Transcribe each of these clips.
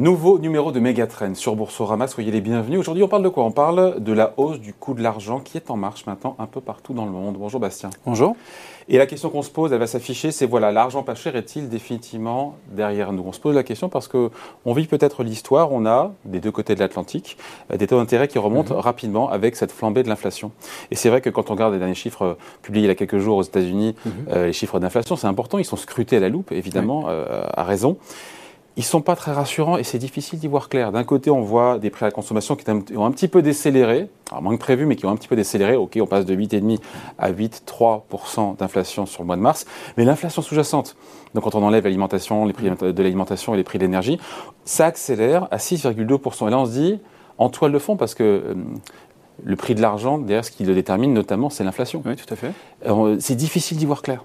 Nouveau numéro de Megatrend sur Boursorama, soyez les bienvenus. Aujourd'hui, on parle de quoi? On parle de la hausse du coût de l'argent qui est en marche maintenant un peu partout dans le monde. Bonjour Bastien. Bonjour. Et la question qu'on se pose, elle va s'afficher, c'est voilà, l'argent pas cher est-il définitivement derrière nous? On se pose la question parce que on vit peut-être l'histoire, on a des deux côtés de l'Atlantique euh, des taux d'intérêt qui remontent mhm. rapidement avec cette flambée de l'inflation. Et c'est vrai que quand on regarde les derniers chiffres euh, publiés il y a quelques jours aux États-Unis, mhm. euh, les chiffres d'inflation, c'est important, ils sont scrutés à la loupe, évidemment, à raison ils sont pas très rassurants et c'est difficile d'y voir clair. D'un côté, on voit des prix à la consommation qui ont un petit peu décéléré, moins que prévu, mais qui ont un petit peu décéléré. Ok, on passe de 8,5 à 8,3% d'inflation sur le mois de mars. Mais l'inflation sous-jacente, donc quand on enlève l'alimentation, les prix de l'alimentation et les prix de l'énergie, ça accélère à 6,2%. Et là, on se dit, en toile de fond, parce que euh, le prix de l'argent, derrière ce qui le détermine notamment, c'est l'inflation. Oui, tout à fait. C'est difficile d'y voir clair.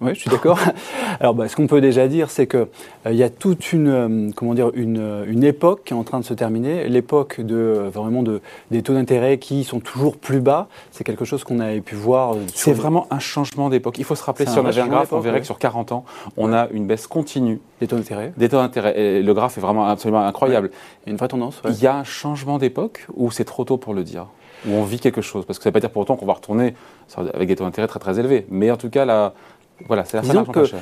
Oui, je suis d'accord. Alors, bah, ce qu'on peut déjà dire, c'est qu'il euh, y a toute une, euh, comment dire, une, euh, une, époque qui est en train de se terminer. L'époque de, vraiment de, des taux d'intérêt qui sont toujours plus bas. C'est quelque chose qu'on avait pu voir. C'est vraiment un changement d'époque. Il faut se rappeler, si on avait un graphe, on verrait que sur 40 ans, on a une baisse continue. Des taux d'intérêt Des taux d'intérêt. Le graphe est vraiment absolument incroyable. Il y a une vraie tendance. Il y a un changement d'époque ou c'est trop tôt pour le dire? Ou on vit quelque chose? Parce que ça ne veut pas dire pour autant qu'on va retourner avec des taux d'intérêt très très élevés. Mais en tout cas, la voilà, c'est que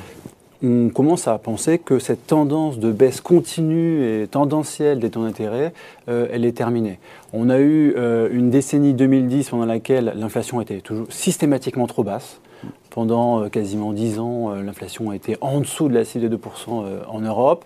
on commence à penser que cette tendance de baisse continue et tendancielle des taux d'intérêt, euh, elle est terminée. On a eu euh, une décennie 2010 pendant laquelle l'inflation était toujours systématiquement trop basse. Pendant euh, quasiment 10 ans, l'inflation a été en dessous de la cible de 2% en Europe.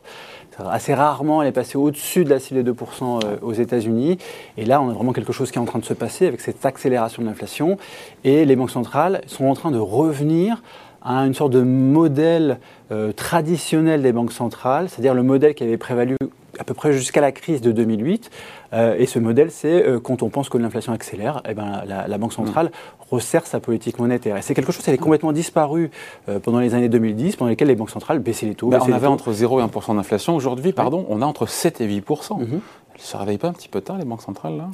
Assez rarement, elle est passée au-dessus de la cible de 2% aux États-Unis. Et là, on a vraiment quelque chose qui est en train de se passer avec cette accélération de l'inflation. Et les banques centrales sont en train de revenir à une sorte de modèle euh, traditionnel des banques centrales, c'est-à-dire le modèle qui avait prévalu à peu près jusqu'à la crise de 2008. Euh, et ce modèle, c'est euh, quand on pense que l'inflation accélère, eh ben, la, Banque centrale mm. resserre sa politique monétaire. Et c'est quelque chose qui avait complètement disparu pendant les années 2010, pendant lesquelles les banques centrales baissaient les taux. Ben, on avait entre 0 et 1 d'inflation. Aujourd'hui, pardon, on a entre 7 et 8 mm-hmm. Elles ne se réveillent pas un petit peu tard, les banques centrales, là?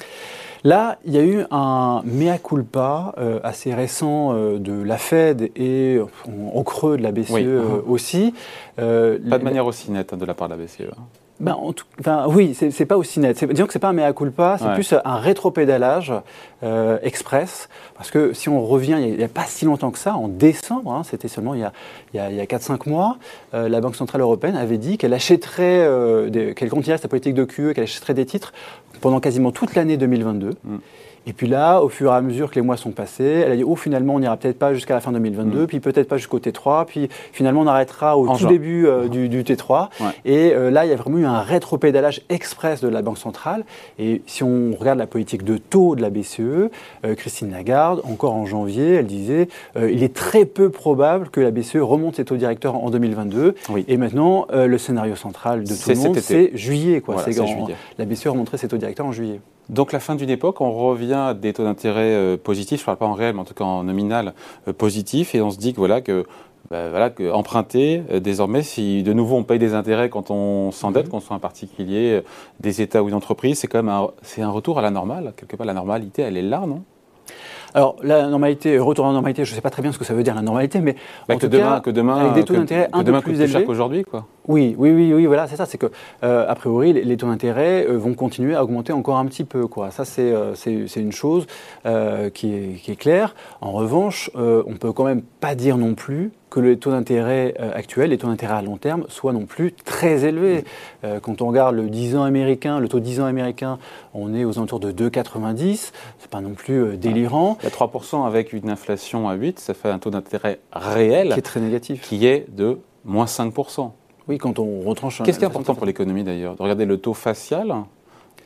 Là, il y a eu un mea culpa euh, assez récent euh, de la Fed et au creux de la BCE euh, aussi. pas de manière aussi nette hein, de la part de la BCE. Ben, en tout, enfin, oui, c'est pas aussi net. Disons que c'est pas un mea culpa, c'est plus un rétropédalage express. Parce que si on revient, il n'y a, pas si longtemps que ça, en décembre, hein, c'était seulement il y a, il y a, 4-5 mois, la Banque Centrale Européenne avait dit qu'elle achèterait, qu'elle continuerait sa politique de QE, qu'elle achèterait des titres pendant quasiment toute l'année 2022. Mm. Et puis là, au fur et à mesure que les mois sont passés, elle a dit oh finalement on n'ira peut-être pas jusqu'à la fin 2022, mm. puis peut-être pas jusqu'au T3, puis finalement on arrêtera au tout début euh, du, T3. Et euh, là, il y a vraiment eu un rétropédalage express de la Banque centrale. Et si on regarde la politique de taux de la BCE, euh, Christine Lagarde, encore en janvier, elle disait il est très peu probable que la BCE remonte ses taux directeurs en 2022. Et maintenant, le scénario central de tout le monde, c'est juillet. Quoi. juillet. La BCE remonterait ses taux directeurs en juillet. Donc la fin d'une époque, on revient à des taux d'intérêt euh, positifs, je ne parle pas en réel, mais en tout cas en nominal euh, positif, et on se dit que voilà que bah, voilà, que emprunter, euh, désormais, si de nouveau on paye des intérêts quand on s'endette, mhm. qu'on soit un particulier, des États ou une entreprise, c'est quand même un, c'est un retour à la normale. Quelque part, la normalité, elle est là, non? Alors, la normalité, retour à la normalité, je ne sais pas très bien ce que ça veut dire la normalité, mais bah, que, demain, que demain, avec des taux d'intérêt un peu plus élevés qu'aujourd'hui, quoi. Oui, oui, oui, oui, voilà, c'est ça. C'est que euh, a priori, les, taux d'intérêt euh, vont continuer à augmenter encore un petit peu, quoi. Ça, c'est euh, c'est une chose qui est, qui, est, claire. En revanche, on peut quand même pas dire non plus que les taux d'intérêt actuels, les taux d'intérêt à long terme, soient non plus très élevés. quand on regarde le 10 ans américain, le taux 10 ans américain, on est aux alentours de 2,90. C'est pas non plus délirant. Il y a 3% avec une inflation à 8, ça fait un taux d'intérêt réel qui est très négatif, qui est de moins 5%. Oui, quand on retranche. Qu'est-ce qui est important pour l'économie d'ailleurs De regarder le taux facial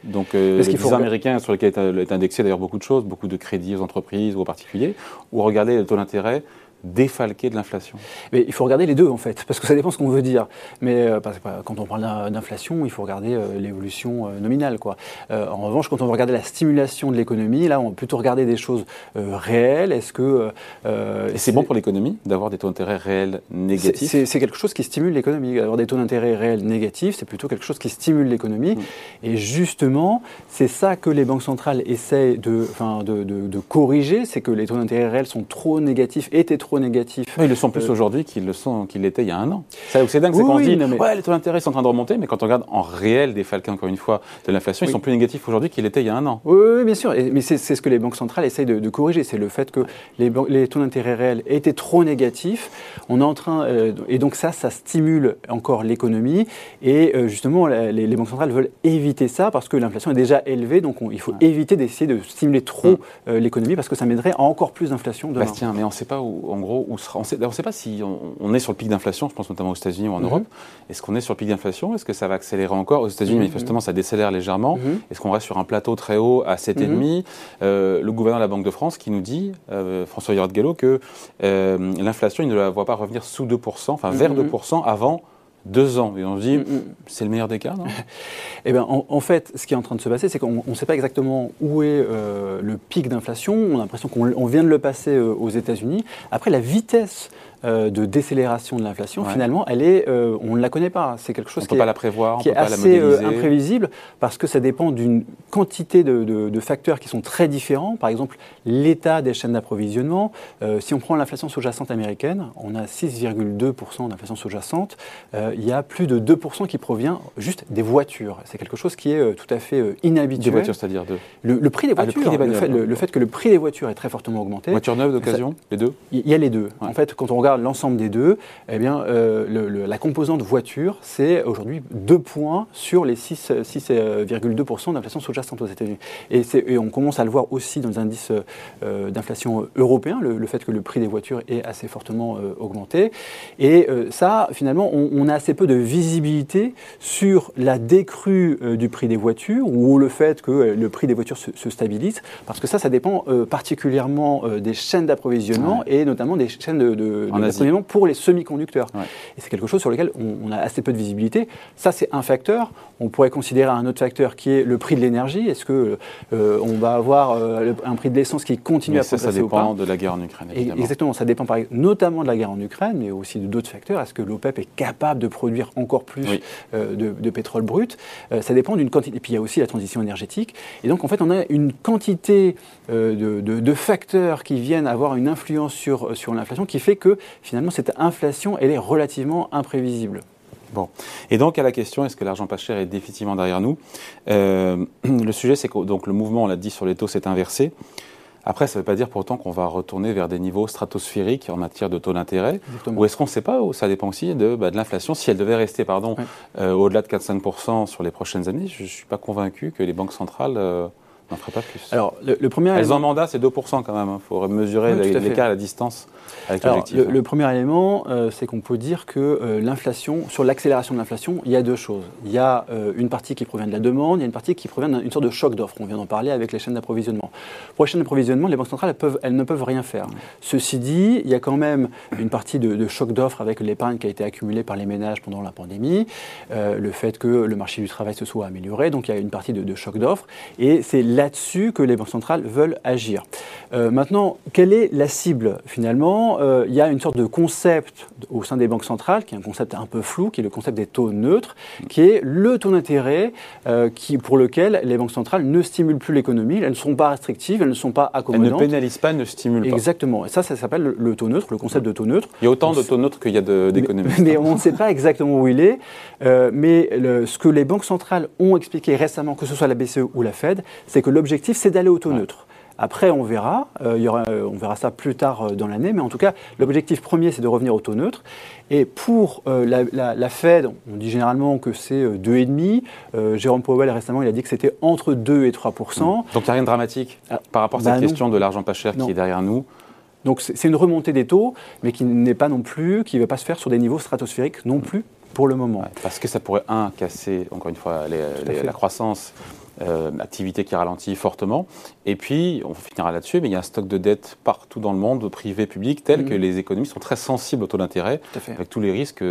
donc, euh, les faut... américains sur lesquels est indexé d'ailleurs beaucoup de choses, beaucoup de crédits aux entreprises ou aux particuliers, ou regarder le taux d'intérêt défalquer de l'inflation Mais il faut regarder les deux en fait, parce que ça dépend ce qu'on veut dire. Mais euh, quand on parle d'inflation, il faut regarder euh, l'évolution euh, nominale. Quoi. en revanche, quand on veut regarder la stimulation de l'économie, là, on va plutôt regarder des choses réelles. Est-ce que et c'est bon pour l'économie d'avoir des taux d'intérêt réels négatifs C'est quelque chose qui stimule l'économie. Avoir des taux d'intérêt réels négatifs, c'est plutôt quelque chose qui stimule l'économie. Mm. Et justement, c'est ça que les banques centrales essayent de, de, de, de corriger, c'est que les taux d'intérêt réels sont trop négatifs, étaient trop trop négatifs. ils le sont plus aujourd'hui qu'ils le sont qu'ils l'étaient il y a un an. C'est dingue, c'est qu'on dit ouais, les taux d'intérêt sont en train de remonter, mais quand on regarde en réel des falcons, encore une fois, de l'inflation, ils sont plus négatifs aujourd'hui qu'ils l'étaient il y a un an. Oui, bien sûr. mais c'est ce que les banques centrales essayent de, corriger. C'est le fait que les, les taux d'intérêt réels étaient trop négatifs. On est en train, euh, et donc ça, ça stimule encore l'économie. Et euh, justement, les, banques centrales veulent éviter ça parce que l'inflation est déjà élevée. Donc il faut éviter d'essayer de stimuler trop mm. euh, l'économie parce que ça mènerait à encore plus d'inflation demain. Bastien, mais on ne sait pas où, en gros, où sera. On ne sait, pas si on, est sur le pic d'inflation. Je pense notamment aux États-Unis ou en mm-hmm. Europe. Est-ce qu'on est sur le pic d'inflation? Est-ce que ça va accélérer encore? Aux États-Unis, mm-hmm. manifestement, ça décélère légèrement. Mm-hmm. Est-ce qu'on reste sur un plateau très haut à 7,5 euh, Le gouverneur de la Banque de France qui nous dit, François Yorard Gallo, que l'inflation, il ne la voit pas revenir sous 2%, enfin vers 2% avant deux ans. Et on se dit, mm, mm. c'est le meilleur des cas, non? Eh bien, en, fait, ce qui est en train de se passer, c'est qu'on ne sait pas exactement où est euh, le pic d'inflation. On a l'impression qu'on vient de le passer euh, aux États-Unis. Après, la vitesse euh, de décélération de l'inflation, finalement, elle est, euh, on ne la connaît pas. C'est quelque chose qui, est, la prévoir, qui est assez euh, imprévisible parce que ça dépend d'une quantité de, facteurs qui sont très différents. Par exemple, l'état des chaînes d'approvisionnement. si on prend l'inflation sous-jacente américaine, on a 6,2% d'inflation sous-jacente. il y a plus de 2% qui provient juste des voitures. C'est quelque chose qui est tout à fait inhabituel. Des voitures, c'est-à-dire de... le, prix des ah, voitures. le, fait, que le prix des voitures est très fortement augmenté. Voitures neuves d'occasion, les deux Il y a les deux. En fait, quand on regarde l'ensemble des deux, eh bien, euh, la composante voiture, c'est aujourd'hui 2 points sur les 6,2% d'inflation sous-jacente aux États-Unis. Et, et, on commence à le voir aussi dans les indices euh, d'inflation européens, le, fait que le prix des voitures est assez fortement euh, augmenté. Et ça, finalement, on, a assez peu de visibilité sur la décrue du prix des voitures ou le fait que le prix des voitures se, stabilise, parce que ça, ça dépend particulièrement des chaînes d'approvisionnement et notamment des chaînes de, de pour les semi-conducteurs. Et c'est quelque chose sur lequel on, a assez peu de visibilité. Ça, c'est un facteur. On pourrait considérer un autre facteur qui est le prix de l'énergie. Est-ce que euh, on va avoir euh, un prix de l'essence qui continue à progresser ça, ça dépend de la guerre en Ukraine, évidemment. exactement, ça dépend notamment de la guerre en Ukraine, mais aussi de d'autres facteurs. Est-ce que l'OPEP est capable de produire encore plus euh, de, pétrole brut? Ça dépend d'une quantité. Et puis il y a aussi la transition énergétique. Et donc en fait, on a une quantité de, de, facteurs qui viennent avoir une influence sur, sur l'inflation qui fait que finalement, cette inflation, elle est relativement imprévisible. Bon. Et donc, à la question, est-ce que l'argent pas cher est définitivement derrière nous euh, Le sujet, c'est que donc, le mouvement, on l'a dit sur les taux, s'est inversé. Après, ça ne veut pas dire pourtant qu'on va retourner vers des niveaux stratosphériques en matière de taux d'intérêt. Ou est-ce qu'on ne sait pas Ça dépend aussi de, bah, de l'inflation. Si elle devait rester pardon, euh, au-delà de 4-5% sur les prochaines années, je ne suis pas convaincu que les banques centrales... Euh, n'en ferait pas plus. Alors, le, premier Elles ont un mandat, c'est 2% quand même. Il hein. faut mesurer l'écart à la distance avec l'objectif. Le, hein. le, premier élément, euh, c'est qu'on peut dire que euh, l'inflation, sur l'accélération de l'inflation, il y a deux choses. Il y a euh, une partie qui provient de la demande, il y a une partie qui provient d'une sorte de choc d'offres. On vient d'en parler avec les chaînes d'approvisionnement. Pour les chaînes d'approvisionnement, les banques centrales, elles, peuvent, elles, ne peuvent rien faire. Ceci dit, il y a quand même une partie de, choc d'offres avec l'épargne qui a été accumulée par les ménages pendant la pandémie, le fait que le marché du travail se soit amélioré, donc il y a une partie de, de choc d'offres. Et c'est là-dessus que les banques centrales veulent agir. maintenant, quelle est la cible finalement? Euh, il y a une sorte de concept au sein des banques centrales, qui est un concept un peu flou, qui est le concept des taux neutres, qui est le taux d'intérêt euh, pour lequel les banques centrales ne stimulent plus l'économie, elles ne sont pas restrictives, elles ne sont pas accommodantes. Elles ne pénalisent pas, ne stimulent pas. Exactement. Et ça, ça s'appelle le, taux neutre, le concept de taux neutre. Il y a autant de taux neutres qu'il y a d'économistes. Mais, on ne sait pas exactement où il est. Euh, mais ce que les banques centrales ont expliqué récemment, que ce soit la BCE ou la Fed, c'est que l'objectif, c'est d'aller au taux neutre. Après, on verra. Euh, il y aura, on verra ça plus tard euh, dans l'année. Mais en tout cas, l'objectif premier, c'est de revenir au taux neutre. Et pour euh, la, Fed, on dit généralement que c'est 2,5. Jérôme Powell, récemment, il a dit que c'était entre 2 et 3% mmh. Donc, il n'y a rien de dramatique ah, par rapport à cette bah question de l'argent pas cher qui est derrière nous donc c'est une remontée des taux, mais qui n'est pas non plus, qui ne va pas se faire sur des niveaux stratosphériques non plus pour le moment. parce que ça pourrait, un, casser, encore une fois, la croissance euh, activité qui ralentit fortement. Et puis, on finira là-dessus, mais il y a un stock de dettes partout dans le monde, privé, public, tel que mhm. les économies sont très sensibles au taux d'intérêt, avec tous les risques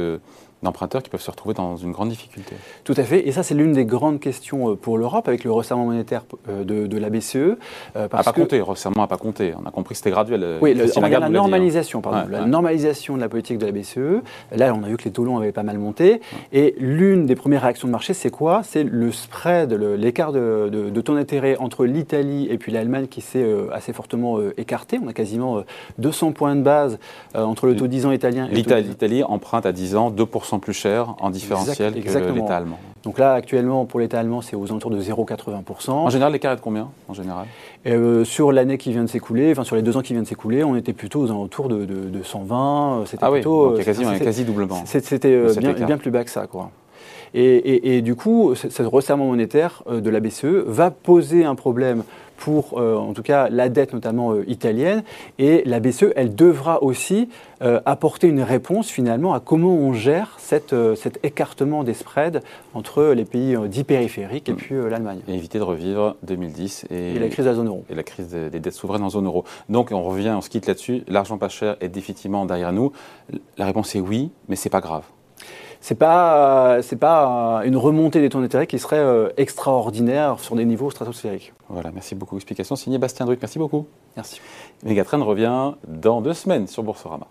d'emprunteurs qui peuvent se retrouver dans une grande difficulté. Tout à fait, et ça c'est l'une des grandes questions pour l'Europe avec le resserrement monétaire de, la BCE. Euh, parce pas compté, le resserrement n'a pas compté. On a compris que c'était graduel. Oui, le, la normalisation, pardon, la normalisation de la politique de la BCE. Là, on a vu que les taux longs avaient pas mal monté, et l'une des premières réactions de marché, c'est quoi? C'est le spread, l'écart de, de, taux d'intérêt entre l'Italie et puis l'Allemagne qui s'est assez fortement écarté. On a quasiment 200 points de base entre le taux 10 ans italien et l'Italie emprunte à 10 ans 2% plus cher en différentiel que l'État allemand. Donc là, actuellement, pour l'État allemand, c'est aux alentours de 0,80%. En général, l'écart est de combien en général? Euh, Sur l'année qui vient de s'écouler, enfin sur les deux ans qui viennent de s'écouler, on était plutôt aux alentours de, 120. C'était ah plutôt, oui, quasi, quasi doublement. C'était euh, bien, bien, plus bas que ça, quoi. Et, du coup, ce resserrement monétaire euh, de la BCE va poser un problème pour, euh, en tout cas, la dette notamment euh, italienne. Et la BCE, elle devra aussi apporter une réponse finalement à comment on gère cette, cet écartement des spreads entre les pays dits périphériques et mm. puis l'Allemagne. Et éviter de revivre 2010 et, la crise de la zone euro. Et la crise des dettes souveraines en zone euro. Donc on revient, on se quitte là-dessus. L'argent pas cher est définitivement derrière nous. La réponse est oui, mais c'est pas grave c'est pas c'est pas une remontée des taux d'intérêt qui serait euh, extraordinaire sur des niveaux stratosphériques. Voilà, merci beaucoup. Explication signée Bastien Druc. Merci beaucoup. Merci. Megatrend revient dans deux semaines sur Boursorama.